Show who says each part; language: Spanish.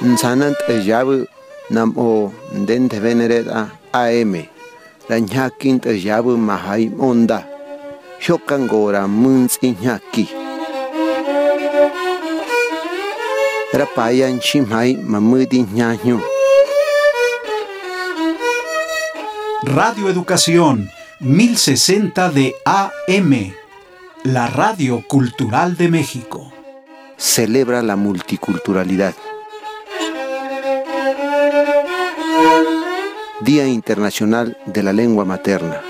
Speaker 1: Nsanant ejabu nam o ndente venereta AM. Ranyakin ejabu mahai onda. Shokangora muns inyaki. Rapayan chimai mamudi ñaño.
Speaker 2: Radio Educación 1060 de AM, la radio cultural de México.
Speaker 1: Celebra la multiculturalidad. Día Internacional de la Lengua Materna.